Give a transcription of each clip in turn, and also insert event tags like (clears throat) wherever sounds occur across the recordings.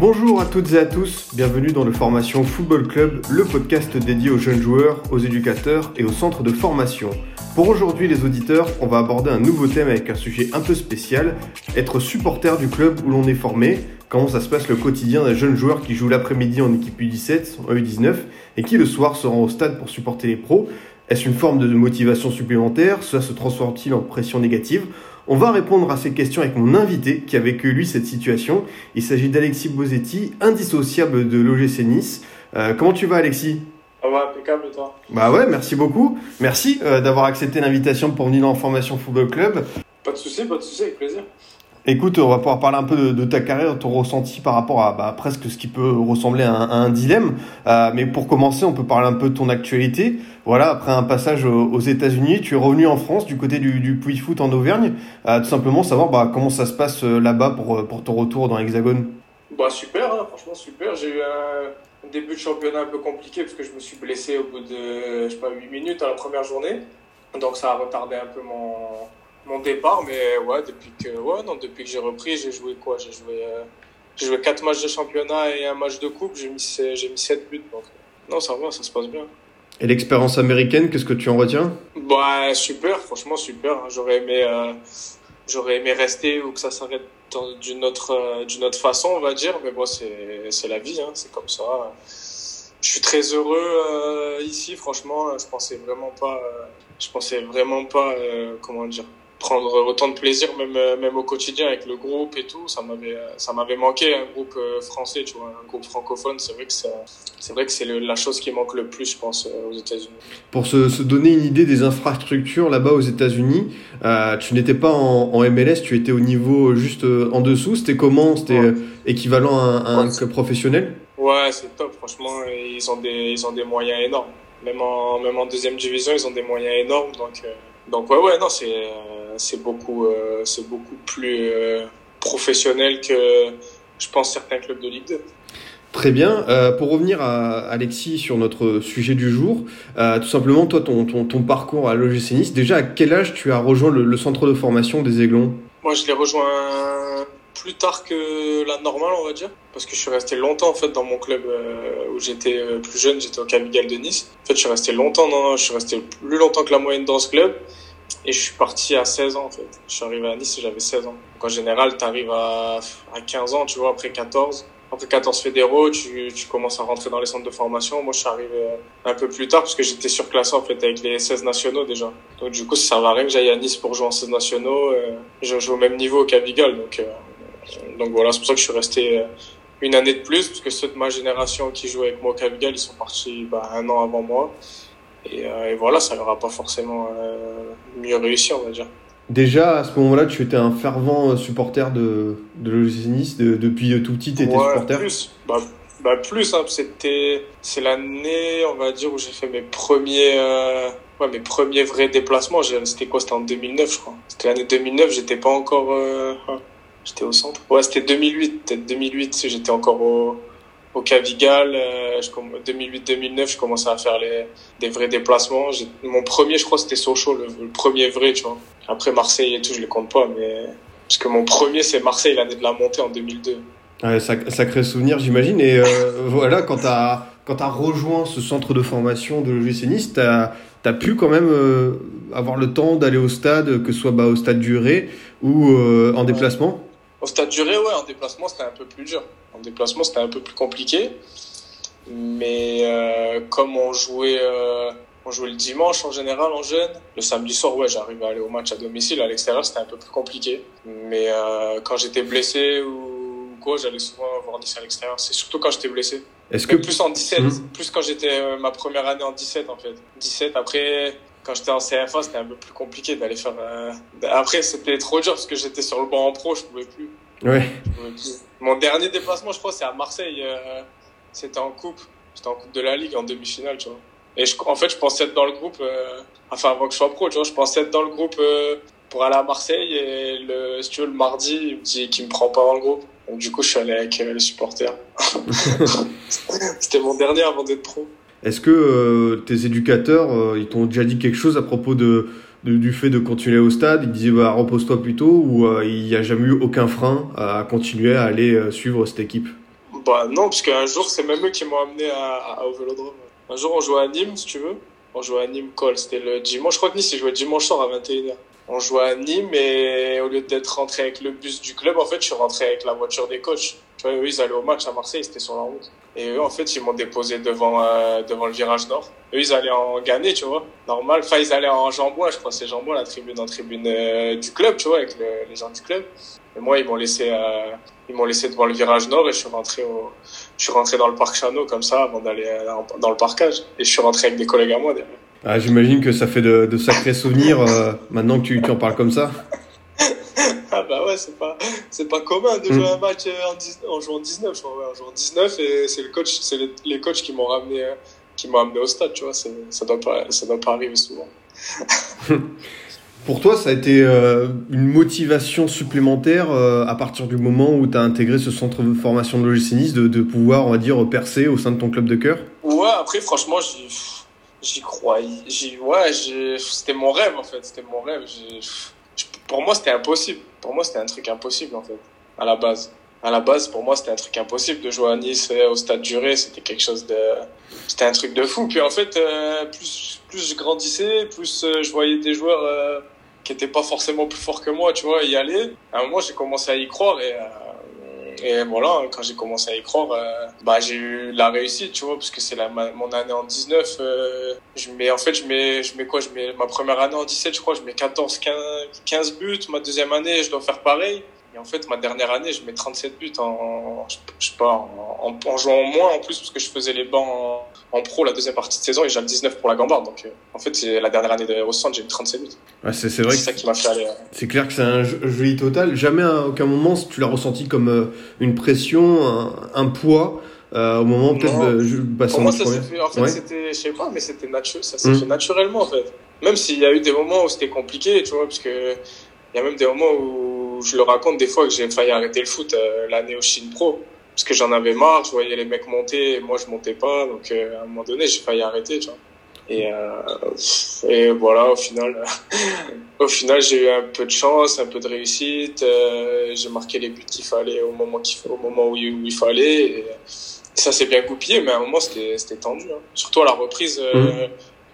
Bonjour à toutes et à tous, bienvenue dans le Formation Football Club, le podcast dédié aux jeunes joueurs, aux éducateurs et aux centres de formation. Pour aujourd'hui les auditeurs, on va aborder un nouveau thème avec un sujet un peu spécial, être supporter du club où l'on est formé, comment ça se passe le quotidien d'un jeune joueur qui joue l'après-midi en équipe U17, en U19, et qui le soir se rend au stade pour supporter les pros. Est-ce une forme de motivation supplémentaire? Cela se transforme-t-il en pression négative? On va répondre à ces questions avec mon invité qui a vécu lui cette situation. Il s'agit d'Alexis Bosetti, indissociable de l'OGC Nice. Euh, comment tu vas Alexis? Ça va, impeccable toi? Bah ouais, merci beaucoup. Merci euh, d'avoir accepté l'invitation pour venir dans Formation Football Club. Pas de soucis, pas de soucis, avec plaisir. Écoute, on va pouvoir parler un peu de, de ta carrière, ton ressenti par rapport à bah, presque ce qui peut ressembler à un, à un dilemme. Euh, mais pour commencer, on peut parler un peu de ton actualité. Voilà, après un passage aux, États-Unis, tu es revenu en France du côté du, du Puy Foot en Auvergne. Tout simplement savoir bah, comment ça se passe euh, là-bas pour, euh, pour ton retour dans l'Hexagone. Bah super, hein, franchement super. J'ai eu un début de championnat un peu compliqué parce que je me suis blessé au bout de, je sais pas, 8 minutes à la première journée. Donc ça a retardé un peu mon, départ. Mais ouais, depuis que, ouais, que j'ai repris, j'ai joué quoi? J'ai joué, euh, joué 4 matchs de championnat et un match de coupe. J'ai mis, j'ai mis 7 buts. Non, ça va, ça se passe bien. Et l'expérience américaine, qu'est-ce que tu en retiens? Bah super, franchement super. J'aurais aimé, euh, j'aurais aimé rester ou que ça s'arrête d'une autre, euh, d'une autre façon, on va dire. Mais bon, c'est, la vie, hein, c'est comme ça. Je suis très heureux euh, ici, franchement. Je pensais vraiment pas, je pensais vraiment pas, comment dire, prendre autant de plaisir, même, euh, même au quotidien avec le groupe et tout. Ça m'avait, euh, ça m'avait manqué un groupe euh, français, tu vois, un groupe francophone. C'est vrai que c'est vrai que c'est la chose qui manque le plus, je pense, aux États-Unis. Pour se, se donner une idée des infrastructures là-bas aux États-Unis, euh, tu n'étais pas en, en MLS, tu étais au niveau juste en dessous. C'était comment? C'était Ouais. équivalent à un, à un Ouais. club professionnel? Ouais, c'est top, franchement. Ils ont des, ils ont des moyens énormes. Même en, même en deuxième division, ils ont des moyens énormes. Donc, euh, donc ouais, ouais, non, c'est, euh, c'est beaucoup, euh, c'est beaucoup plus euh, professionnel que, je pense, certains clubs de Ligue 2. Très bien. Euh, pour revenir à Alexis sur notre sujet du jour, euh, tout simplement, toi, ton, ton, ton parcours à l'OGC Nice, déjà à quel âge tu as rejoint le, le centre de formation des Aiglons? Moi, je l'ai rejoint plus tard que la normale, on va dire, parce que je suis resté longtemps en fait dans mon club euh, où j'étais euh, plus jeune, j'étais au Cavigal de Nice. En fait, je suis resté longtemps, je suis resté plus longtemps que la moyenne dans ce club, et je suis parti à 16 ans en fait. Je suis arrivé à Nice, et j'avais 16 ans. Donc en général, tu arrives à, à 15 ans, tu vois, après 14. Après 14 fédéraux, tu, tu commences à rentrer dans les centres de formation. Moi, je suis arrivé euh, un peu plus tard parce que j'étais surclassé en fait avec les 16 nationaux déjà. Donc du coup, ça servait à rien que j'aille à Nice pour jouer en 16 nationaux. Euh, je joue au même niveau au Cavigal, donc euh, donc voilà, c'est pour ça que je suis resté euh, une année de plus parce que ceux de ma génération qui jouaient avec moi au Cavigal, ils sont partis bah, un an avant moi. Et, euh, et voilà, ça leur a pas forcément euh, mieux réussi, on va dire. Déjà, à ce moment-là, tu étais un fervent supporter de, de l'OGC Nice. de- depuis tout petit, tu étais Ouais, supporter. plus. Bah, bah plus, hein, c'était, c'est l'année, on va dire, où j'ai fait mes premiers, euh, ouais, mes premiers vrais déplacements. C'était quoi? C'était en 2009, je crois. C'était l'année 2009, j'étais pas encore, euh, j'étais au centre. Ouais, c'était 2008, peut-être 2008, j'étais encore au, au Cavigal, euh, je comm- 2008-2009, je commençais à faire les, des vrais déplacements. Mon premier, je crois, c'était Sochaux, le, le premier vrai, tu vois. Après Marseille et tout, je les compte pas, mais, parce que mon premier, c'est Marseille, l'année de la montée en 2002. Ouais, sac- sacré souvenir, j'imagine. Et euh, (laughs) voilà, quand tu as, quand as rejoint ce centre de formation de l'OGC Nice, tu as, pu quand même euh, avoir le temps d'aller au stade, que ce soit bah, au stade du Ré ou euh, en déplacement? Au stade du Ré, ouais, en déplacement, c'était un peu plus dur. En déplacement, c'était un peu plus compliqué. Mais euh, comme on jouait, euh, on jouait le dimanche en général en jeune, le samedi soir, ouais, j'arrivais à aller au match à domicile. À l'extérieur, c'était un peu plus compliqué. Mais euh, quand j'étais blessé ou quoi, j'allais souvent voir Nice à l'extérieur. C'est surtout quand j'étais blessé. Est-ce que plus en 17, Mhm. plus quand j'étais euh, ma première année en 17 en fait. 17 après quand j'étais en CFA, c'était un peu plus compliqué d'aller faire euh, après c'était trop dur parce que j'étais sur le banc en pro, je pouvais plus. Ouais. Pouvais plus. Mon dernier déplacement, je crois, c'est à Marseille, euh, c'était en coupe. C'était en coupe de la Ligue en demi-finale, tu vois. Et je, en fait, je pensais être dans le groupe, euh, enfin avant que je sois pro, tu vois, je pensais être dans le groupe euh, pour aller à Marseille et le, si tu veux, le mardi, il me dit qu'il me prend pas dans le groupe. Donc du coup, je suis allé avec euh, les supporters. (laughs) (laughs) C'était mon dernier avant d'être pro. Est-ce que euh, tes éducateurs, euh, ils t'ont déjà dit quelque chose à propos du fait de continuer au stade? Ils disaient bah, repose-toi plutôt ou euh, il n'y a jamais eu aucun frein à continuer à aller suivre cette équipe? Bah non, parce qu'un jour, c'est même eux qui m'ont amené à, à- au Vélodrome. Un jour, on jouait à Nîmes, si tu veux. On jouait à Nîmes Call, c'était le dimanche. Je crois que Nice, ils jouaient dimanche soir à 21h. On jouait à Nîmes et au lieu d'être rentré avec le bus du club, en fait, je suis rentré avec la voiture des coachs. Tu vois, eux, ils allaient au match à Marseille, c'était sur la route. Et eux, en fait, ils m'ont déposé devant, euh, devant le virage nord. Eux, ils allaient en Gannett, tu vois. Normal. Enfin, ils allaient en Jambois, je crois, c'est Jambois, la tribune en tribune euh, du club, tu vois, avec le- les gens du club. Et moi, ils m'ont laissé, euh, ils m'ont laissé devant le virage nord et je suis rentré au, je suis rentré dans le parc Chano comme ça avant d'aller euh, dans- dans le parcage. Et je suis rentré avec des collègues à moi derrière. ah, J'imagine que ça fait de, de sacrés souvenirs euh, maintenant que tu, tu en parles comme ça. Ah bah ouais, c'est pas, c'est pas commun de jouer un match euh, en, 10 en jouant 19, je crois, ouais, en jouant 19 et c'est le coach, c'est les, les coachs qui m'ont ramené, euh, qui m'ont amené au stade, tu vois, ça doit pas, ça doit pas arriver souvent. (laughs) Pour toi, ça a été euh, une motivation supplémentaire euh, à partir du moment où tu as intégré ce centre de formation de l'OGC Nice de, de pouvoir, on va dire, percer au sein de ton club de cœur? Ouais, après, franchement, j'y, croyais, ouais, c'était mon rêve, en fait, c'était mon rêve. Pour moi, c'était impossible. Pour moi, c'était un truc impossible, en fait, à la base. À la base, pour moi, c'était un truc impossible de jouer à Nice euh, au stade Duré. C'était quelque chose de, c'était un truc de fou. Puis en fait, euh, plus, plus je grandissais, plus euh, je voyais des joueurs euh, qui étaient pas forcément plus forts que moi, tu vois, y aller. À un moment, j'ai commencé à y croire et, euh, et voilà, quand j'ai commencé à y croire, euh, bah, j'ai eu la réussite, tu vois, parce que c'est mon année en 19. euh, je mets, en fait, je mets, je mets quoi? Je mets ma première année en 17, je crois, je mets 14, 15, 15 buts. Ma deuxième année, je dois faire pareil. Et en fait, ma dernière année, je mets 37 buts en, je, sais pas, en, en, en jouant moins en plus, parce que je faisais les bancs en, en pro la deuxième partie de saison et j'ai le 19 pour la Gambarde. Donc, euh, en fait, c'est la dernière année de centre, j'ai mis 37 buts. Ouais, c'est vrai C'est ça qui m'a fait aller. euh, c'est clair que c'est un jeu- joli total. Jamais à aucun moment tu l'as ressenti comme euh, une pression, un, un poids euh, au moment peut-être de passer Pour en moi, ça s'est première. fait, en fait, Ouais. c'était, je sais pas, mais c'était naturel, ça s'est Mm. fait naturellement, en fait. Même s'il y a eu des moments où c'était compliqué, tu vois, parce que il y a même des moments où je le raconte des fois que j'ai failli arrêter le foot euh, l'année au Chine Pro. Parce que j'en avais marre, je voyais les mecs monter et moi je montais pas, donc euh, à un moment donné j'ai failli arrêter, tu vois. Et, euh, et voilà, au final, (laughs) au final j'ai eu un peu de chance, un peu de réussite, j'ai marqué les buts qu'il fallait au moment qu'il au moment où il, où il fallait. Et, ça s'est bien goupillé, mais à un moment c'était tendu. Hein. Surtout à la reprise euh,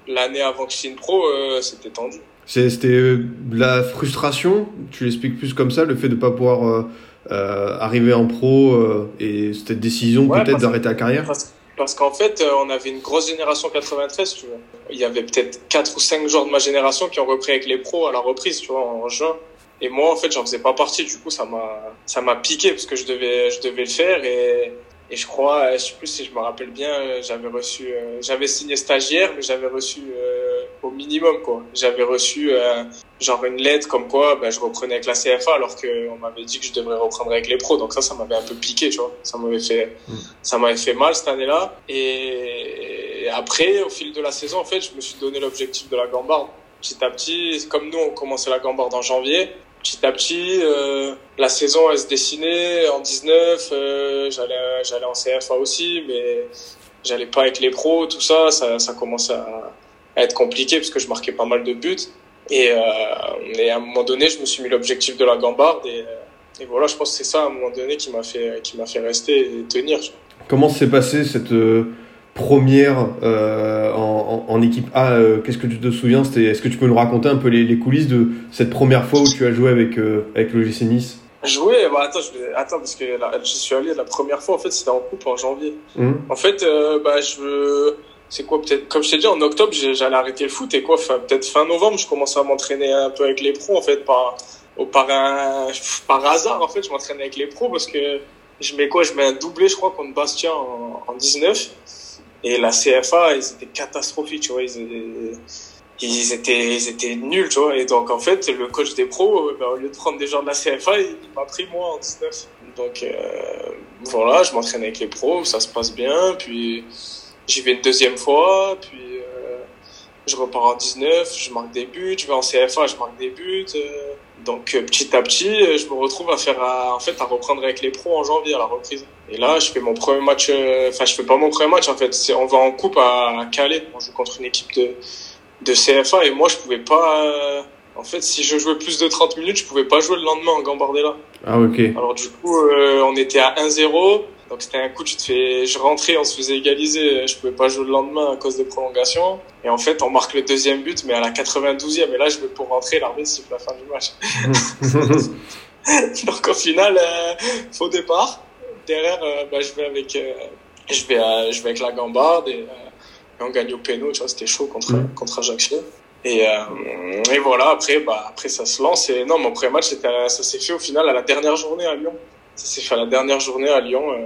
l'année avant que je signe pro, c'était tendu. C'était euh, la frustration, tu l'expliques plus comme ça, le fait de pas pouvoir euh, euh, arriver en pro et cette décision Ouais, peut-être d'arrêter la carrière? Parce, parce qu'en fait, on avait une grosse génération 93, tu vois. Il y avait peut-être quatre ou cinq joueurs de ma génération qui ont repris avec les pros à la reprise, tu vois, en juin. Et moi, en fait, j'en faisais pas partie. Du coup, ça m'a, ça m'a piqué parce que je devais, je devais le faire et, et je crois, je sais plus si je me rappelle bien, j'avais reçu, euh, j'avais signé stagiaire, mais j'avais reçu euh, au minimum quoi. J'avais reçu euh, genre une lettre comme quoi, ben, je reprenais avec la CFA alors que on m'avait dit que je devrais reprendre avec les pros. Donc ça, ça m'avait un peu piqué, tu vois. Ça m'avait fait, ça m'avait fait mal cette année-là. Et après, au fil de la saison, en fait, je me suis donné l'objectif de la gambarde. Petit à petit, comme nous, on commençait la gambarde en janvier. Petit à petit, euh, la saison, elle se dessinait en 19. Euh, j'allais, j'allais en CFA aussi, mais j'allais pas avec les pros, tout ça. Ça, ça commençait à, à être compliqué parce que je marquais pas mal de buts. Et, euh, et à un moment donné, je me suis mis l'objectif de la gambarde. Et, euh, et voilà, je pense que c'est ça, à un moment donné, qui m'a fait, qui m'a fait rester et tenir. Comment s'est passée cette euh, première euh, en, en, en équipe A euh, Qu'est-ce que tu te souviens? C'était- Est-ce que tu peux nous raconter un peu les, les coulisses de cette première fois où tu as joué avec, avec le GC Nice? Jouer, bah attends, je attends parce que j'y suis allé la première fois en fait, c'était en coupe en janvier. Hum En fait, bah je, c'est quoi peut-être, comme je t'ai dit en octobre, j'allais arrêter le foot et quoi, peut-être fin novembre, je commençais à m'entraîner un peu avec les pros en fait par, par un, par hasard en fait, je m'entraînais avec les pros parce que je mets quoi, je mets un doublé, je crois contre Bastien en, en 19 et la CFA, ils étaient catastrophiques, tu vois, ils étaient, ils étaient, ils étaient nuls, tu vois. Et donc, en fait, le coach des pros, euh, ben, au lieu de prendre des gens de la CFA, il m'a pris moi en 19. Donc, euh, voilà, je m'entraîne avec les pros, ça se passe bien. Puis, j'y vais une deuxième fois. Puis, je repars en 19, je marque des buts, je vais en CFA, je marque des buts. euh, donc euh, petit à petit, euh, je me retrouve à faire, à- en fait, à reprendre avec les pros en janvier à la reprise. Et là, je fais mon premier match. euh, Enfin, je fais pas mon premier match en fait. C'est, on va en coupe à, à Calais. On joue contre une équipe de de CFA et moi, je pouvais pas. euh, en fait, si je jouais plus de 30 minutes, je pouvais pas jouer le lendemain en Gambardella. Ah, ok. Alors du coup, euh, on était à 1-0. Donc c'était un coup, tu te fais, je rentrais, on se faisait égaliser. Je pouvais pas jouer le lendemain à cause des prolongations. Et en fait, on marque le deuxième but, mais à la 92e. Et là, je vais pour rentrer, l'arbitre siffle la fin du match. (laughs) Donc au final, euh, faux départ. Derrière, euh, bah, je vais avec, euh, je vais, je vais avec la gambarde et, euh, et on gagne au péno. Tu vois, c'était chaud contre Mm. contre Ajaccio. Et, euh, et voilà. Après, bah après ça se lance. Et non, mon premier match, ça s'est fait au final à la dernière journée à Lyon. Ça s'est fait la dernière journée à Lyon. Euh,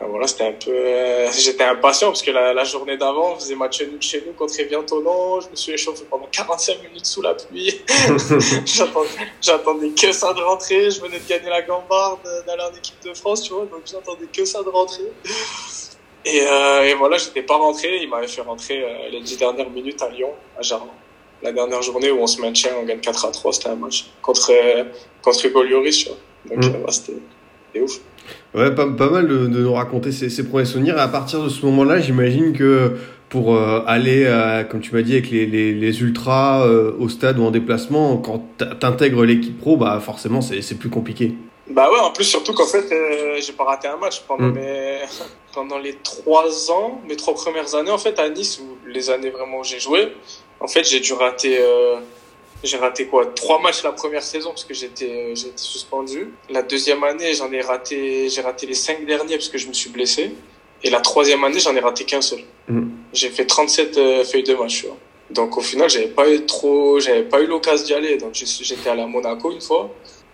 euh, voilà, c'était un peu. euh, (laughs) J'étais impatient parce que la, la journée d'avant, on faisait match nul chez nous contre Evian Tonon. Je me suis échauffé pendant 45 minutes sous la pluie. (laughs) J'attendais, que ça de rentrer. Je venais de gagner la gambarde, d'aller en équipe de France, tu vois. Donc j'attendais que ça de rentrer. Et, euh, et voilà, j'étais pas rentré. Il m'avait fait rentrer euh, les 10 dernières minutes à Lyon, à Jarlan. La dernière journée où on se maintient, on gagne 4 à 3. C'était un match contre, euh, contre Hugo Lloris, tu vois. Donc Mm. euh, ouais, c'était, ouf. Ouais, pas, pas mal de, de nous raconter ses, ses premiers souvenirs. Et à partir de ce moment-là, j'imagine que pour euh, aller, euh, comme tu m'as dit, avec les, les, les ultras euh, au stade ou en déplacement, quand t'intègres l'équipe pro, bah forcément c'est plus compliqué. Bah ouais, en plus, surtout qu'en fait, euh, j'ai pas raté un match pendant Mm. mes, (laughs) pendant les trois ans, mes trois premières années, en fait, à Nice, ou les années vraiment où j'ai joué. En fait, j'ai dû rater, euh, j'ai raté quoi? Trois matchs la première saison parce que j'étais, euh, été suspendu. La deuxième année, j'en ai raté, j'ai raté les cinq derniers parce que je me suis blessé. Et la troisième année, j'en ai raté qu'un seul. Mm. J'ai fait 37 euh, feuilles de match, tu vois. Donc, au final, j'avais pas eu trop, j'avais pas eu l'occasion d'y aller. Donc, j'étais allé à Monaco une fois.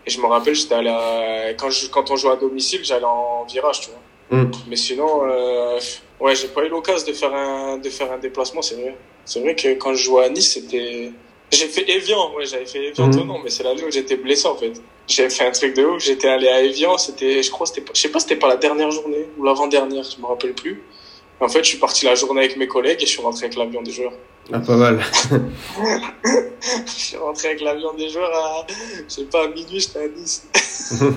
Et je me rappelle, j'étais allé à... quand, je... quand on jouait à domicile, j'allais en virage, tu vois. Mm. Mais sinon, euh... ouais, j'ai pas eu l'occasion de faire un de faire un déplacement, c'est vrai. C'est vrai que quand je jouais à Nice, c'était. J'ai fait Evian, ouais, j'avais fait Evian, Mhm. non, mais c'est l'année où j'étais blessé en fait. J'avais fait un truc de ouf, j'étais allé à Evian, c'était, je crois, c'était, pas- je sais pas, c'était pas la dernière journée ou l'avant-dernière, je me rappelle plus. En fait, je suis parti la journée avec mes collègues et je suis rentré avec l'avion des joueurs. Ah, pas mal. (laughs) (laughs) Je suis rentré avec l'avion des joueurs à, je sais pas, à minuit, j'étais à Nice. (laughs)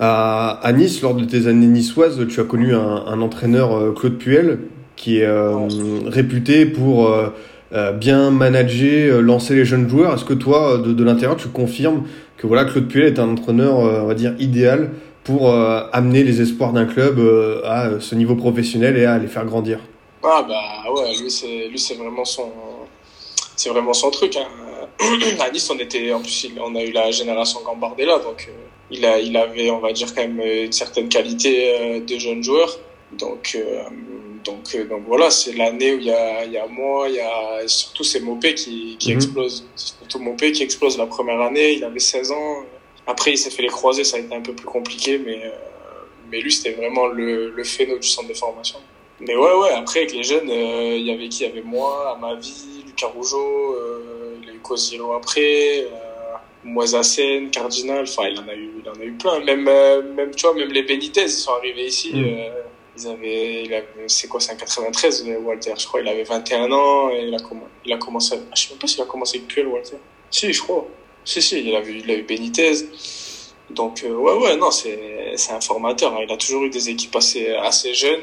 À, à Nice, lors de tes années niçoises, tu as connu un, un entraîneur, euh, Claude Puel, qui est euh, réputé pour euh, euh, bien manager, euh, lancer les jeunes joueurs. Est-ce que toi, euh, de, l'intérieur, tu confirmes que voilà, Claude Puel est un entraîneur, on va dire, idéal pour amener les espoirs d'un club à ce niveau professionnel et à les faire grandir? Ah bah ouais, lui c'est vraiment son c'est vraiment son truc. Hein. (clears throat) à Nice on était en plus on a eu la génération Gambardella donc il a il avait on va dire quand même une certaine qualité de jeunes joueurs donc donc euh, donc voilà c'est l'année où il y a y a moi il y a surtout c'est Mopé qui qui Mhm. explose surtout Mopé qui explose la première année il avait 16 ans après il s'est fait les croisés ça a été un peu plus compliqué mais euh, mais lui c'était vraiment le le phéno du centre de formation mais ouais, ouais, après, avec les jeunes, euh, il y avait qui? Il y avait moi, Amavi, Lucas Rougeau, euh, il y a eu Cosilo après, euh, Moisassen, Cardinal, enfin, il en a eu, il en a eu plein. Même, même, tu vois, même les Benitez, ils sont arrivés ici, Mm. Ils avaient, il avait, c'est quoi, c'est un 93, euh, Walter, je crois, il avait 21 ans, et il a, il a commencé, ah, je sais même pas s'il a commencé avec Puel, Walter. Si, je crois. Si, si, il a eu, il a eu Benitez. Donc, euh, ouais, ouais, non, c'est, c'est un formateur, hein. il a toujours eu des équipes assez, assez jeunes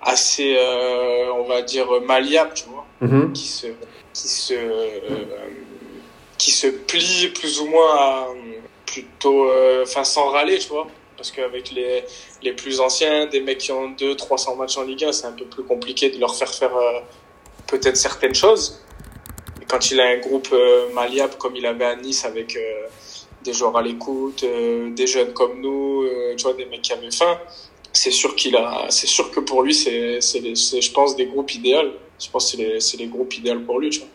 assez euh, on va dire malléable tu vois Mhm. qui se qui se euh, qui se plie plus ou moins à, plutôt euh, enfin sans râler tu vois parce qu'avec les les plus anciens des mecs qui ont 2 300 matchs en Ligue 1 c'est un peu plus compliqué de leur faire faire euh, peut-être certaines choses et quand il a un groupe euh, comme il avait à Nice avec euh, des joueurs à l'écoute euh, des jeunes comme nous tu vois des mecs qui avaient faim c'est sûr qu'il sûr que pour lui, c'est, je pense, des groupes idéaux. Je pense que c'est les, les groupes idéaux pour lui, tu vois.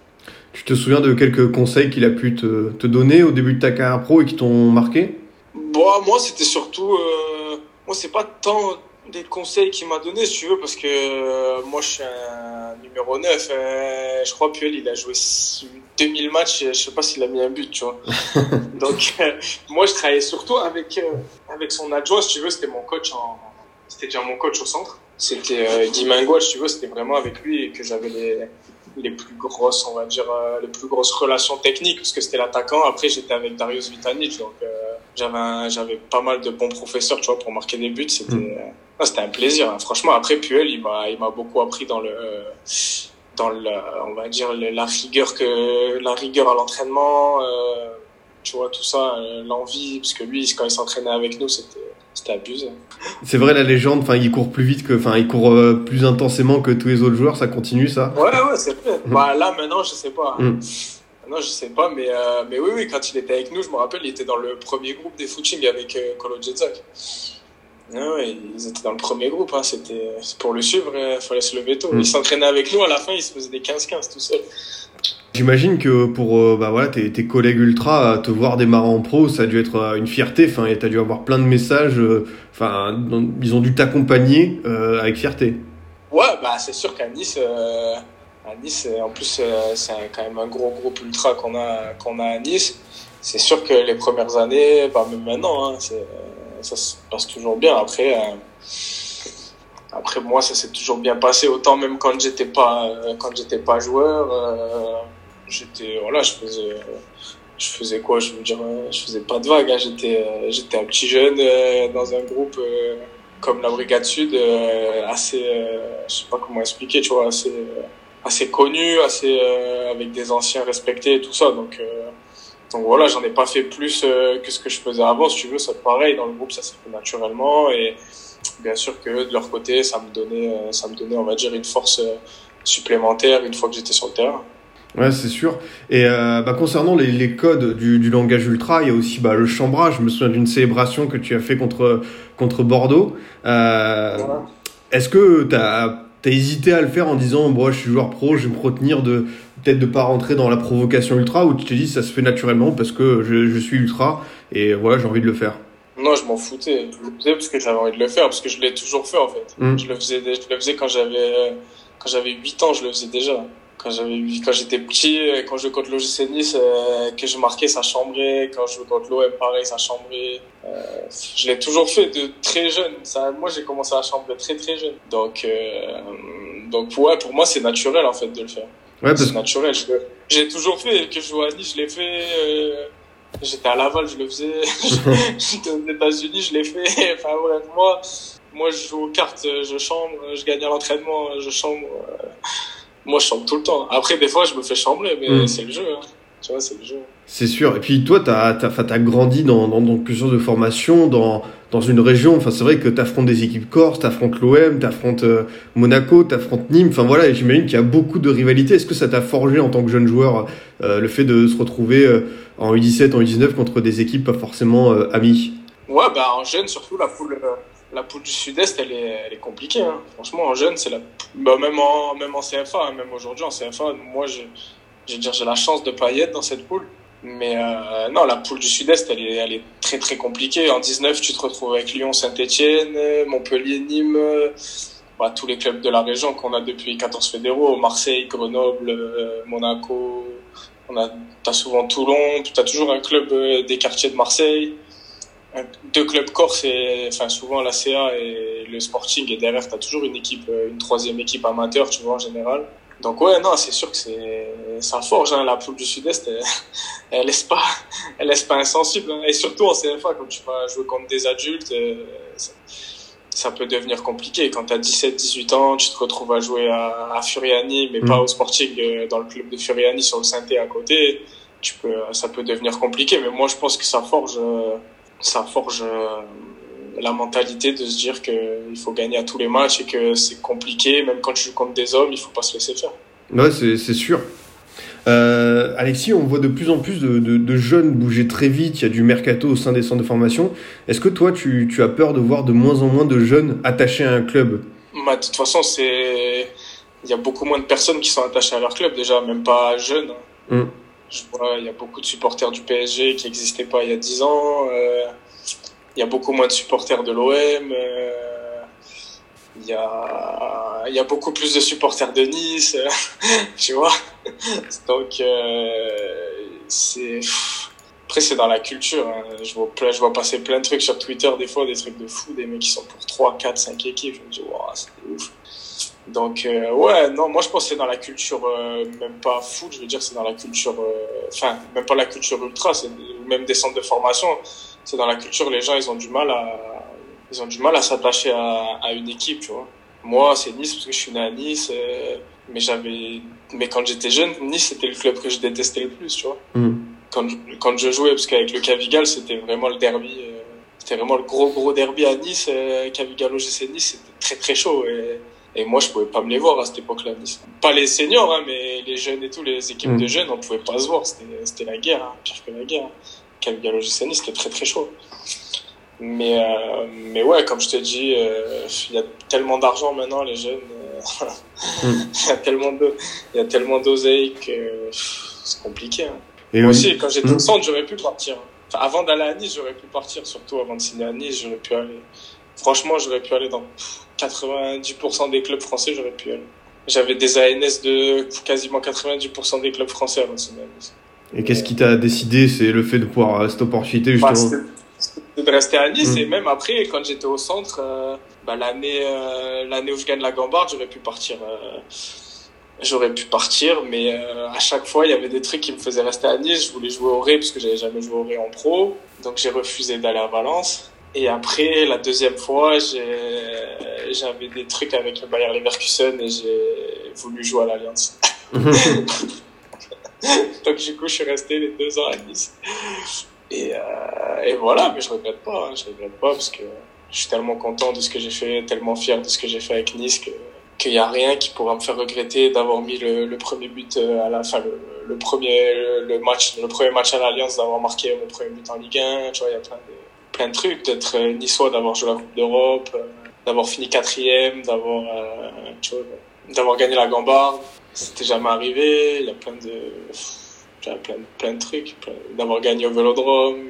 Tu te souviens de quelques conseils qu'il a pu te, te donner au début de ta carrière pro et qui t'ont marqué? Bon, moi, c'était surtout, euh, moi, c'est pas tant des conseils qu'il m'a donné, si tu veux, parce que euh, moi, je suis un numéro 9. euh, je crois Puel, il a joué 2000 matchs, je sais pas s'il a mis un but, tu vois. (laughs) Donc, euh, moi, je travaillais surtout avec, euh, avec son adjoint, si tu veux, c'était mon coach en, c'était déjà mon coach au centre. c'était Guy Mingois, tu vois, c'était vraiment avec lui que j'avais les, les plus grosses, on va dire, euh, les plus grosses relations techniques, parce que c'était l'attaquant. Après, j'étais avec Darius Vitanic, donc euh, j'avais j'avais pas mal de bons professeurs, tu vois, pour marquer des buts. C'était Mm. euh, ah, c'était un plaisir. hein. Franchement, après Puel, il m'a il m'a beaucoup appris dans le dans le, on va dire le- la rigueur que la rigueur à l'entraînement, euh, tu vois tout ça, euh, l'envie, parce que lui, quand il s'entraînait avec nous, c'était c'était abusé. C'est vrai la légende, enfin il court plus vite que, enfin il court euh, plus intensément que tous les autres joueurs, ça continue ça? Ouais, ouais, c'est vrai. Mhm. Bah, là, maintenant, je sais pas. Mhm. Non, je sais pas, mais, euh, mais oui, oui, quand il était avec nous, je me rappelle, il était dans le premier groupe des footings avec euh, Colo Jetzak. Ouais, ils étaient dans le premier groupe, hein, c'était pour le suivre, il fallait se lever tôt. Il s'entraînait avec nous, à la fin, il se faisait des 15-15 tout seul. J'imagine que pour euh, bah voilà tes, collègues ultra, te voir démarrer en pro, ça a dû être euh, une fierté. Enfin, et t'as dû avoir plein de messages. euh, Enfin, ils ont dû t'accompagner avec fierté. Ouais, bah, c'est sûr qu'à Nice, à Nice, en plus, c'est quand même un gros groupe ultra qu'on a, qu'on a à Nice. C'est sûr que les premières années, bah, même maintenant, hein, ça se passe toujours bien. Après, après moi, ça s'est toujours bien passé. Autant même quand j'étais pas, quand j'étais pas joueur, j'étais, voilà, je faisais, je faisais quoi? Je veux dire, je faisais pas de vagues. hein. J'étais, euh, j'étais un petit jeune euh, dans un groupe. euh, comme la Brigade Sud, assez, je sais pas comment expliquer, tu vois, assez, assez connu, assez avec des anciens respectés et tout ça. Donc, donc voilà, j'en ai pas fait plus que ce que je faisais avant. Si tu veux, c'est pareil dans le groupe, ça s'est fait naturellement et bien sûr que de leur côté, ça me donnait, ça me donnait, on va dire, une force supplémentaire une fois que j'étais sur le terrain. Ouais, c'est sûr. Et euh, bah, concernant les, les codes du, du langage ultra, il y a aussi bah, le chambrage. Je me souviens d'une célébration que tu as fait contre contre Bordeaux. Euh, Voilà. Est-ce que tu as, hésité à le faire en disant bon, je suis joueur pro, je vais me retenir de peut-être de pas rentrer dans la provocation ultra ou tu te dis ça se fait naturellement parce que je, je suis ultra et voilà j'ai envie de le faire? Non, je m'en foutais. Je le faisais parce que j'avais envie de le faire, parce que je l'ai toujours fait en fait. Mm. Je le faisais, je le faisais quand j'avais quand j'avais 8 ans, je le faisais déjà. Quand j'avais quand j'étais petit, euh, quand je jouais contre l'OGC Nice, euh, que je marquais, ça chambrait. Quand je jouais contre l'OM, pareil, ça chambrait. Euh, je l'ai toujours fait de très jeune. Ça, moi, j'ai commencé à chambrer très très jeune. Donc, euh, donc ouais, pour moi, c'est naturel en fait de le faire. Ouais C'est naturel. Je- J'ai toujours fait. Que je joue à Nice, je l'ai fait. euh, J'étais à Laval, je le faisais. (laughs) J'étais aux États-Unis, je l'ai fait. (laughs) Enfin bref, moi, moi, je joue aux cartes, je chambre, je gagne à l'entraînement, je chambre. Moi, je chambre tout le temps. Après, des fois, je me fais chambrer, mais Mm. c'est le jeu. hein. Tu vois, c'est le jeu. C'est sûr. Et puis toi, tu as, as, grandi dans, dans, dans plusieurs de formations, dans, dans une région. Enfin, c'est vrai que tu affrontes des équipes corse, tu affrontes l'OM, tu affrontes Monaco, tu affrontes Nîmes. Enfin voilà, j'imagine qu'il y a beaucoup de rivalités. Est-ce que ça t'a forgé en tant que jeune joueur euh, le fait de se retrouver euh, en U17, en U19 contre des équipes pas forcément euh, amies? Ouais, bah en jeune, surtout la poule, la poule du Sud-Est, elle est, elle est compliquée. Hein. Franchement, en jeune, c'est la, bah, même en, même en CFA, hein, même aujourd'hui en CFA, moi, je, je dire, j'ai la chance de pas y être dans cette poule. Mais euh, non, la poule du Sud-Est, elle est, elle est très très compliquée. En 19, tu te retrouves avec Lyon, Saint-Etienne, Montpellier, Nîmes, euh, bah, tous les clubs de la région qu'on a depuis 14 fédéraux, Marseille, Grenoble, euh, Monaco. On a, t'as souvent Toulon, t'as toujours un club des quartiers de Marseille deux clubs corse et enfin souvent la CA et le Sporting et derrière t'as toujours une équipe euh, une troisième équipe amateur tu vois en général donc ouais non c'est sûr que c'est ça forge hein, la poule du Sud-Est elle, (laughs) elle laisse pas (laughs) elle laisse pas insensible hein. et surtout en CFA quand tu vas jouer contre des adultes euh, ça, ça peut devenir compliqué quand t'as 17 18 ans tu te retrouves à jouer à, à Furiani mais Mm. pas au Sporting euh, dans le club de Furiani sur le Synthé à côté tu peux ça peut devenir compliqué mais moi je pense que ça forge euh, ça forge euh, la mentalité de se dire qu'il faut gagner à tous les matchs et que c'est compliqué, même quand tu joues contre des hommes, il faut pas se laisser faire. Ouais, c'est sûr. Euh, Alexis, on voit de plus en plus de, de, de jeunes bouger très vite. Il y a du mercato au sein des centres de formation. Est-ce que toi, tu, tu as peur de voir de moins en moins de jeunes attachés à un club? Bah, de toute façon, il y a beaucoup moins de personnes qui sont attachées à leur club déjà, même pas jeunes. hein. Mm. Je vois, il y a beaucoup de supporters du PSG qui n'existaient pas il y a 10 ans. euh, il y a beaucoup moins de supporters de l'OM. euh, il y a il y a beaucoup plus de supporters de Nice, (laughs) tu vois. Donc euh, c'est Après, c'est dans la culture. hein. Je, vois passer plein de trucs sur Twitter, des fois, des trucs de fou, des mecs qui sont pour 3, 4, 5 équipes. Je me dis, waouh, c'est ouf. Donc, euh, ouais, non, moi, je pense que c'est dans la culture, euh, même pas foot, je veux dire, c'est dans la culture, euh, enfin, même pas la culture ultra, c'est même des centres de formation. C'est dans la culture, les gens, ils ont du mal à, ils ont du mal à s'attacher à, une équipe, tu vois. Moi, c'est Nice parce que je suis né à Nice, mais j'avais, mais quand j'étais jeune, Nice c'était le club que je détestais le plus, tu vois. Mm. Quand je, quand je jouais, parce qu'avec le Cavigal, c'était vraiment le derby, euh, c'était vraiment le gros gros derby à Nice, euh, Cavigal OGC Nice, c'était très très chaud et, et moi je pouvais pas me les voir à cette époque-là. à Nice. Pas les seniors, hein, mais les jeunes et tout, les équipes Mm. de jeunes, on pouvait pas se voir, c'était la guerre, hein, pire que la guerre. Cavigal OGC Nice, c'était très très chaud. Mais, euh, mais ouais, comme je te dis, euh, il y a tellement d'argent maintenant, les jeunes. euh, (laughs) Il y a tellement de, il y a tellement d'oseille que c'est compliqué. hein. Et Moi aussi, quand j'étais au centre, j'aurais pu partir. Enfin, avant d'aller à Nice, j'aurais pu partir. Surtout avant de signer à Nice, j'aurais pu aller. Franchement, j'aurais pu aller dans pff, 90% des clubs français, j'aurais pu aller. J'avais des ANS de quasiment 90% des clubs français avant de signer à Nice. Et qu'est-ce qui t'a décidé? C'est le fait de pouvoir cette opportunité Bah, justement? c'était de rester à Nice Mm. et même après quand j'étais au centre euh, bah, l'année euh, l'année où je gagne la Gambarde j'aurais pu partir euh, j'aurais pu partir mais euh, à chaque fois il y avait des trucs qui me faisaient rester à Nice. Je voulais jouer au Ré parce que j'avais jamais joué au Ré en pro. Donc j'ai refusé d'aller à Valence. Et après la deuxième fois j'avais des trucs avec le Bayer Leverkusen et j'ai voulu jouer à l'Alliance. (laughs) Donc du coup je suis resté les deux ans à Nice. Et, euh, et voilà, mais je regrette pas, hein, je regrette pas parce que je suis tellement content de ce que j'ai fait, tellement fier de ce que j'ai fait avec Nice que qu'il y a rien qui pourra me faire regretter d'avoir mis le, premier but euh, à la fin, le, premier le match, le premier match à l'Alliance, d'avoir marqué mon premier but en Ligue 1. Tu vois, il y a plein de plein de trucs, d'être euh, niçois, d'avoir joué la Coupe d'Europe, euh, d'avoir fini quatrième, d'avoir euh, d'avoir gagné la Gambarde. C'était jamais arrivé. Il y a plein de plein, plein de trucs, d'avoir gagné au Vélodrome,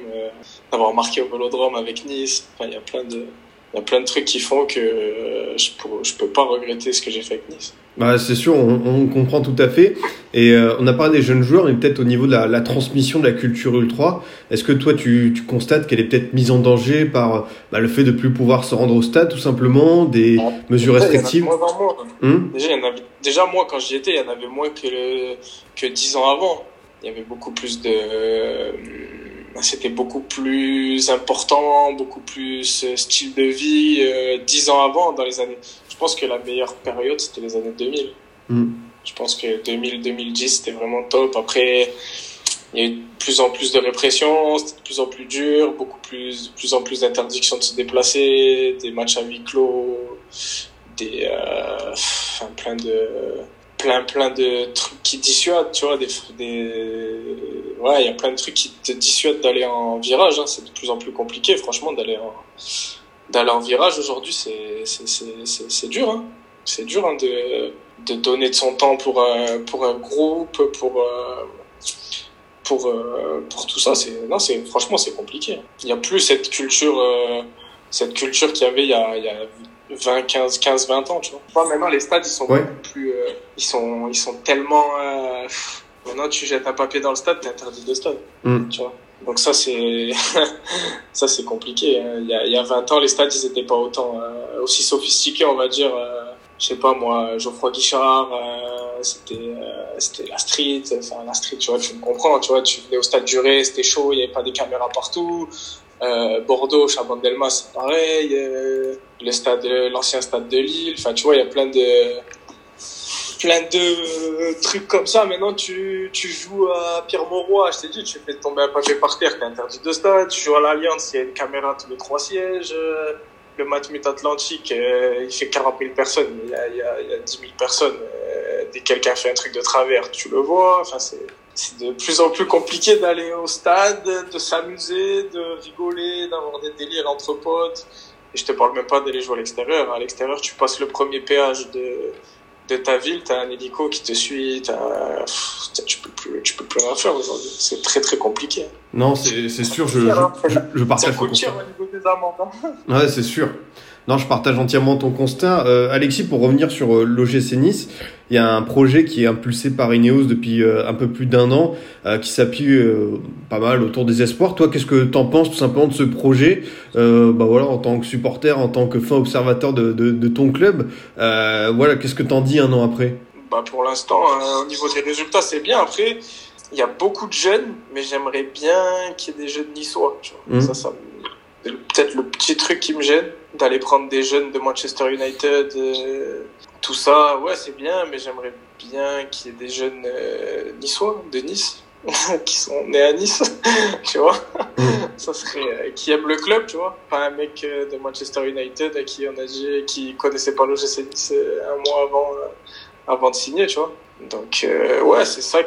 d'avoir marqué au Vélodrome avec Nice. Enfin, il y a plein de, il y a plein de trucs qui font que euh, je, je peux pas regretter ce que j'ai fait avec Nice. Bah, c'est sûr, on, on comprend tout à fait. Et euh, on a parlé des jeunes joueurs, mais peut-être au niveau de la, la transmission de la culture ultra, est-ce que toi tu, tu constates qu'elle est peut-être mise en danger par bah, le fait de plus pouvoir se rendre au stade, tout simplement, des mesures Déjà, restrictives moins en moins. Hum Déjà, il y en avait, déjà, moi, quand j'y étais, il y en avait moins que, le, que 10 ans avant. Il y avait beaucoup plus de. euh, C'était beaucoup plus important, beaucoup plus euh, style de vie euh, 10 ans avant, dans les années. Je pense que la meilleure période, c'était les années 2000. Mm. Je pense que 2000-2010, c'était vraiment top. Après, il y a eu de plus en plus de répression, c'était de plus en plus dur, beaucoup plus, de plus en plus d'interdictions de se déplacer, des matchs à huis clos, des, euh, enfin, plein de, plein, plein de trucs qui dissuadent, tu vois, des, des, ouais, il y a plein de trucs qui te dissuadent d'aller en virage, hein. C'est de plus en plus compliqué, franchement, d'aller en, d'aller en virage aujourd'hui, c'est, c'est, c'est, c'est, dur, hein. C'est dur, hein, de, de donner de son temps pour un, pour un groupe, pour, euh, pour, euh, pour tout ça. C'est, non, c'est, franchement, c'est compliqué. Il n'y a plus cette culture, euh, cette culture qu'il y avait il y a, il y a 20, 15, 15, 20 ans, tu vois. Enfin, maintenant, les stades, ils sont Ouais. plus, euh, ils sont, ils sont tellement, euh, maintenant, tu jettes un papier dans le stade, t'es interdit de stade, Mm. tu vois. Donc ça, c'est, (laughs) ça, c'est compliqué. hein. Il y a, il y a 20 ans, les stades, ils étaient pas autant, euh, aussi sophistiqués, on va dire, euh, je sais pas, moi, Geoffroy Guichard, euh, c'était, euh, c'était la street, enfin, la street, tu vois, tu me comprends, tu vois, tu venais au stade Duré, c'était chaud, il y avait pas des caméras partout, euh, Bordeaux, Chabandelmas, c'est pareil. Le stade, l'ancien stade de Lille. Enfin, tu vois, il y a plein de plein de trucs comme ça. Maintenant, tu, tu joues à Pierre Mauroy. Je t'ai dit, tu fais tomber un papier par terre, t'es interdit de stade. Tu joues à l'Alliance, il y a une caméra tous les trois sièges. Le Matmut Atlantique, euh, il fait 40 000 personnes. Il y a, il y a, il y a 10 000 personnes. Euh, dès que quelqu'un fait un truc de travers, tu le vois. Enfin, c'est c'est de plus en plus compliqué d'aller au stade, de s'amuser, de rigoler, d'avoir des délires entre potes. Et je te parle même pas d'aller jouer à l'extérieur. À l'extérieur, tu passes le premier péage de, de ta ville, t'as un hélico qui te suit, t'as, tu peux plus, tu peux plus rien faire aujourd'hui. C'est très très compliqué. Non, c'est c'est sûr, je, je, je, je Ça partage coûte ton cher au niveau des amendes. hein. Ouais, c'est sûr. Non, je partage entièrement ton constat. Euh, Alexis, pour revenir sur euh, l'OGC Nice, il y a un projet qui est impulsé par Ineos depuis euh, un peu plus d'un an, euh, qui s'appuie pas mal autour des espoirs. Toi, qu'est-ce que tu en penses tout simplement de ce projet? Bah voilà, En tant que supporter, en tant que fin observateur de, de, de ton club, voilà, qu'est-ce que t'en dis un an après? Bah pour l'instant, au niveau des résultats, c'est bien. Après, il y a beaucoup de jeunes, mais j'aimerais bien qu'il y ait des jeunes niçois. Tu vois. Mhm. Ça, ça, peut-être le petit truc qui me gêne, d'aller prendre des jeunes de Manchester United. euh, tout ça, ouais, c'est bien, mais j'aimerais bien qu'il y ait des jeunes euh, niçois, de Nice, (laughs) qui sont nés à Nice, (laughs) tu vois. Ça serait euh, qui aime le club, tu vois. Pas un mec de Manchester United à qui on a dit qui connaissait pas l'OGC Nice un mois avant avant de signer, tu vois. Donc ouais, c'est ça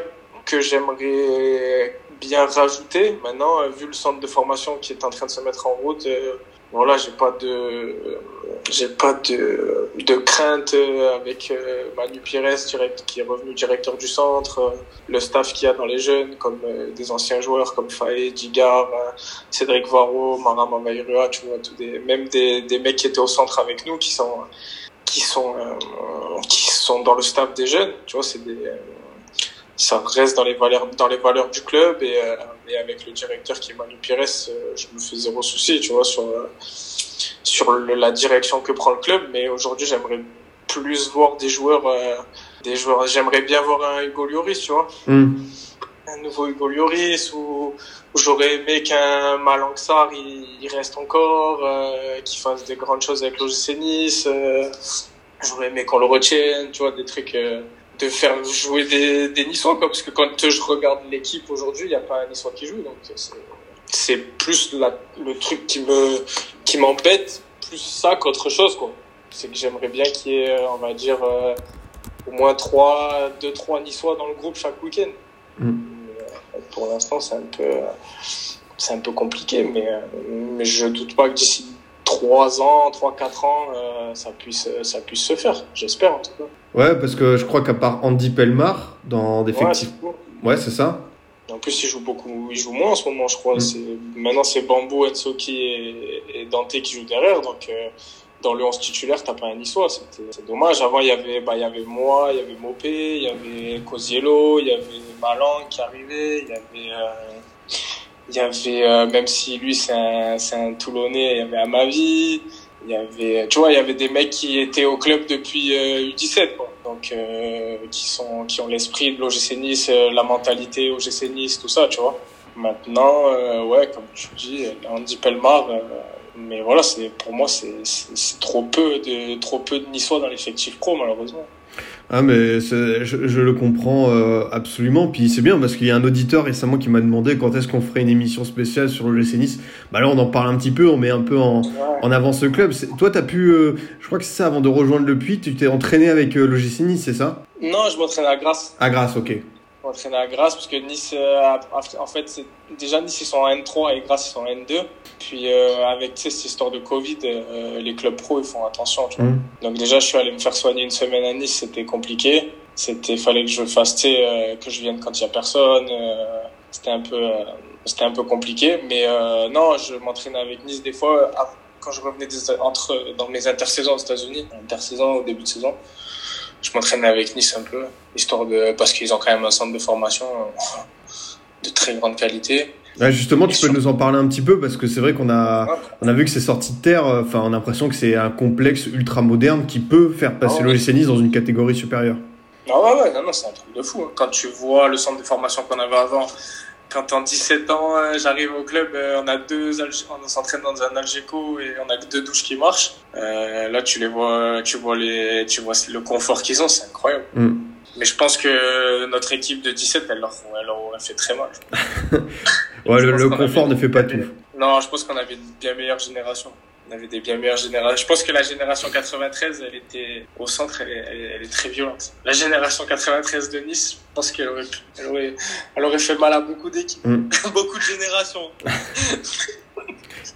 que j'aimerais bien rajouter. Maintenant, euh, vu le centre de formation qui est en train de se mettre en route, euh, voilà, j'ai pas de j'ai pas de de crainte euh, avec Manu Pires qui est revenu directeur du centre, le staff qu'il y a dans les jeunes comme des anciens joueurs comme Faye, Digard, Cédric Varro, Mara Mavairua, tu vois, tous des même des des mecs qui étaient au centre avec nous qui sont qui sont qui sont dans le staff des jeunes, tu vois, c'est des ça reste dans les valeurs dans les valeurs du club et, euh, et avec le directeur qui est Manu Pires, euh, je me fais zéro souci, tu vois, sur euh, sur le- la direction que prend le club. Mais aujourd'hui, j'aimerais plus voir des joueurs, euh, des joueurs. J'aimerais bien voir un Hugo Lloris, tu vois, Hum. un nouveau Hugo Lloris ou où j'aurais aimé qu'un Malangsar il, il reste encore, euh, qu'il fasse des grandes choses avec l'OGC Nice. euh, j'aurais aimé qu'on le retienne, tu vois, des trucs. De faire jouer des, des Niçois, quoi, parce que quand je regarde l'équipe aujourd'hui, il n'y a pas un Niçois qui joue, donc c'est- c'est plus la, le truc qui me qui m'embête, plus ça qu'autre chose, quoi. C'est que j'aimerais bien qu'il y ait, euh, on va dire, euh, au moins trois, deux, trois Niçois dans le groupe chaque week-end. Mm. Euh, Pour l'instant, c'est un peu, euh, c'est un peu compliqué, mais, mais je doute pas que d'ici trois ans, trois, quatre ans, euh, ça puisse, ça puisse se faire. J'espère, en tout cas. Ouais, parce que je crois qu'à part Andy Pelmar, dans Ouais, d'effectifs. c'est. Ouais, c'est ça. En plus, il joue beaucoup, il joue moins en ce moment, je crois. Mm. C'est maintenant c'est Bambou, Ensoki et, et Dante qui jouent derrière, donc euh, dans le 11 titulaire, t'as pas un Niçois. C'est dommage. Avant, il y avait, bah, il y avait moi, il y avait Mopé, il y avait Cosiello, il y avait Malang qui arrivait, il y avait, euh, il y avait, euh, même si lui c'est un, un Toulonnais, il y avait Amavi. Il y avait, tu vois, il y avait des mecs qui étaient au club depuis euh, U17, quoi. Donc, euh, qui sont, qui ont l'esprit de l'OGC Nice, euh, la mentalité OGC Nice, tout ça, tu vois. Maintenant, euh, ouais, comme tu dis, Andy Pelmar, euh, mais voilà, c'est, pour moi, c'est trop peu de, trop peu de Niçois dans l'effectif pro, malheureusement. Ah mais je, je le comprends euh, absolument. Puis c'est bien parce qu'il y a un auditeur récemment qui m'a demandé quand est-ce qu'on ferait une émission spéciale sur le GC Nice. Bah là on en parle un petit peu, on met un peu en, Ouais. en avant ce club. Toi t'as pu, euh, je crois que c'est ça avant de rejoindre le Puy, tu t'es entraîné avec euh, le GC Nice, c'est ça? Non, je m'entraîne à Grasse. Ah grâce, ok. Je m'entraîne à Grasse parce que Nice, euh, en fait, déjà Nice ils sont en N3 et Grasse ils sont en N2. Puis euh, avec tu sais, cette histoire de Covid, euh, les clubs pro ils font attention. Tu vois. Hum. Donc déjà, je suis allé me faire soigner une semaine à Nice, c'était compliqué. C'était, fallait que je fasse, tu sais, que je vienne quand il y a personne. c'était un peu, c'était un peu compliqué. Mais non, je m'entraînais avec Nice des fois quand je revenais des, entre dans mes intersaisons aux États-Unis, intersaison au début de saison. Je m'entraînais avec Nice un peu, histoire de, parce qu'ils ont quand même un centre de formation euh, de très grande qualité. Ouais, justement, tu peux nous en parler un petit peu parce que c'est vrai qu'on a, Ouais. on a vu que c'est sorti de terre. euh, Enfin, on a l'impression que c'est un complexe ultra moderne qui peut faire passer Ah ouais. Nice dans une catégorie supérieure. Ah ouais, ouais, non, non, c'est un truc de fou. hein. Quand tu vois le centre de formation qu'on avait avant, quand en 17 ans, euh, j'arrive au club, euh, on a deux, on s'entraîne dans un Algeco et on a que deux douches qui marchent. Euh, là, tu les vois, tu vois les, tu vois le confort qu'ils ont, c'est incroyable. Mm. Mais je pense que notre équipe de 17, elle leur, elle leur aurait fait très mal. (laughs) Ouais, le, confort avait- ne fait pas tout. Non, je pense qu'on avait une bien meilleure génération. On avait des bien meilleures générations. Je pense que la génération 93, elle était au centre, elle est, elle est- elle est très violente. La génération 93 de Nice, je pense qu'elle aurait, elle aurait, elle aurait fait mal à beaucoup d'équipes, Mm. (laughs) beaucoup de générations. (laughs)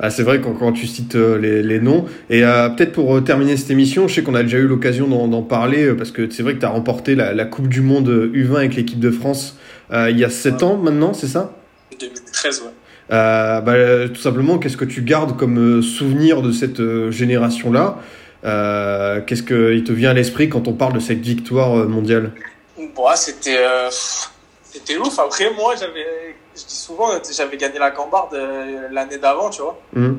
Ah, c'est vrai quand, quand tu cites euh, les, les noms. Et euh, peut-être pour euh, terminer cette émission, je sais qu'on a déjà eu l'occasion d'en parler parce que c'est vrai que tu as remporté la, la Coupe du Monde euh, U20 avec l'équipe de France euh, il y a 7 Ouais. ans maintenant, c'est ça? 2013, ouais. Euh, bah, tout simplement, qu'est-ce que tu gardes comme souvenir de cette génération-là? Qu'est-ce qu'il te vient à l'esprit quand on parle de cette victoire mondiale? Bon, C'était c'était ouf. Après, moi, j'avais, je dis souvent, j'avais gagné la Gambarde l'année d'avant, tu vois. Mmh.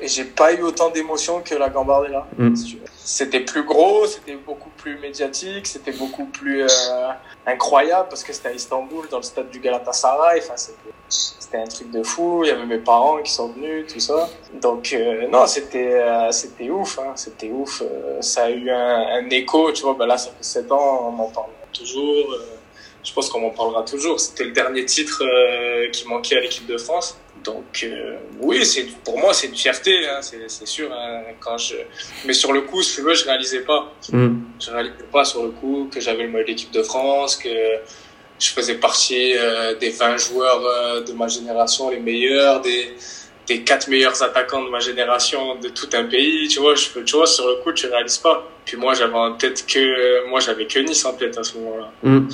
J'ai pas eu autant d'émotions que la Gambarde là. Mmh. C'était plus gros, c'était beaucoup plus médiatique, c'était beaucoup plus euh, incroyable parce que c'était à Istanbul, dans le stade du Galatasaray. Enfin, c'était un truc de fou. Il y avait mes parents qui sont venus, tout ça. Donc, euh, non, c'était euh, c'était ouf. Hein, c'était ouf. ça a eu un, un, écho, tu vois. Ben là, ça fait 7 ans, on en parle toujours je pense qu'on en parlera toujours. C'était le dernier titre euh, qui manquait à l'équipe de France. Donc euh, oui, c'est pour moi c'est une fierté, hein, c'est sûr. Hein, quand je, mais sur le coup, si tu veux, je réalisais pas. Mm. Je réalisais pas sur le coup que j'avais le maillot de l'équipe de France, que je faisais partie euh, des 20 joueurs de ma génération, les meilleurs, des des quatre meilleurs attaquants de ma génération de tout un pays. Tu vois, je, tu vois, sur le coup, tu réalises pas. Puis moi, j'avais en tête que moi, j'avais que Nice en tête à ce moment-là. Mm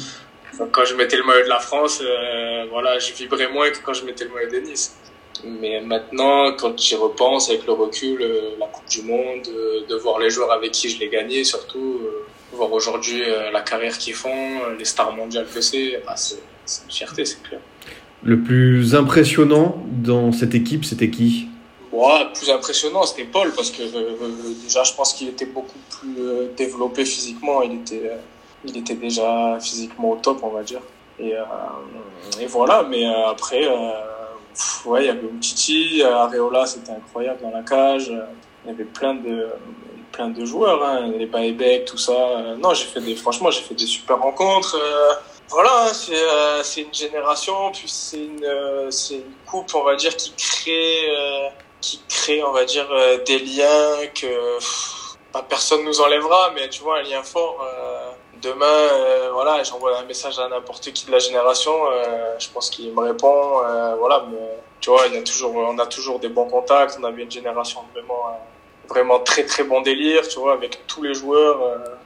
quand je mettais le maillot de la France, euh, voilà, je vibrais moins que quand je mettais le maillot de Nice. Mais maintenant, quand j'y repense avec le recul, euh, la Coupe du Monde, euh, de voir les joueurs avec qui je l'ai gagné, surtout voir aujourd'hui la carrière qu'ils font, les stars mondiales que c'est, bah, c'est une fierté, c'est clair. Le plus impressionnant dans cette équipe, c'était qui? Ouais, le plus impressionnant, c'était Paul, parce que déjà, je pense qu'il était beaucoup plus développé physiquement. Il était il était déjà physiquement au top, on va dire. Et, euh, et voilà, mais euh, après, euh, ouais, il y avait Umtiti, Areola, c'était incroyable dans la cage. Il y avait plein de, plein de joueurs, hein, les Baebek, tout ça. non, j'ai fait des, franchement, j'ai fait des super rencontres. voilà, hein, c'est une génération, puis c'est une, c'est une coupe, on va dire, qui crée, qui crée, on va dire, des liens que pas personne nous enlèvera, mais tu vois, un lien fort demain, euh, voilà, j'envoie un message à n'importe qui de la génération, euh, je pense qu'il me répond, euh, voilà, tu vois, il y a toujours, on a toujours des bons contacts, on avait une génération vraiment, vraiment très très bon délire, tu vois, avec tous les joueurs,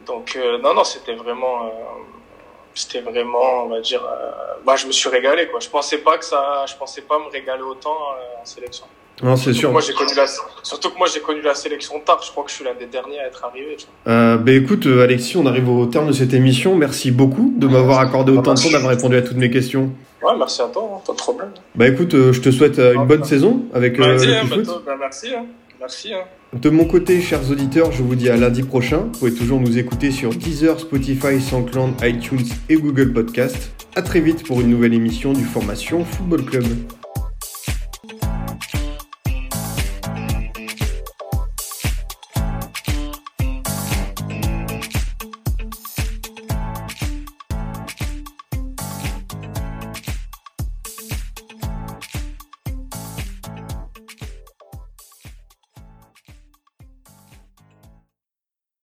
donc non non, c'était vraiment, c'était vraiment, on va dire, bah, je me suis régalé quoi. Je pensais pas que ça, je pensais pas me régaler autant en sélection. Non, c'est sûr. Moi, j'ai connu la... Surtout que moi, j'ai connu la sélection tard. Je crois que je suis l'un des derniers à être arrivé. Euh, bah, écoute, euh, Alexis, on arrive au terme de cette émission. Merci beaucoup de m'avoir accordé autant de temps, d'avoir répondu à toutes mes questions. Ouais, merci à toi, hein, pas de problème. Bah écoute, euh, je te souhaite une bonne saison avec bah, le hein, foot. Bah, merci, hein. merci. Hein. De mon côté, chers auditeurs, je vous dis à lundi prochain. Vous pouvez toujours nous écouter sur Deezer, Spotify, SoundCloud, iTunes et Google Podcast. À très vite pour une nouvelle émission du Formation Football Club.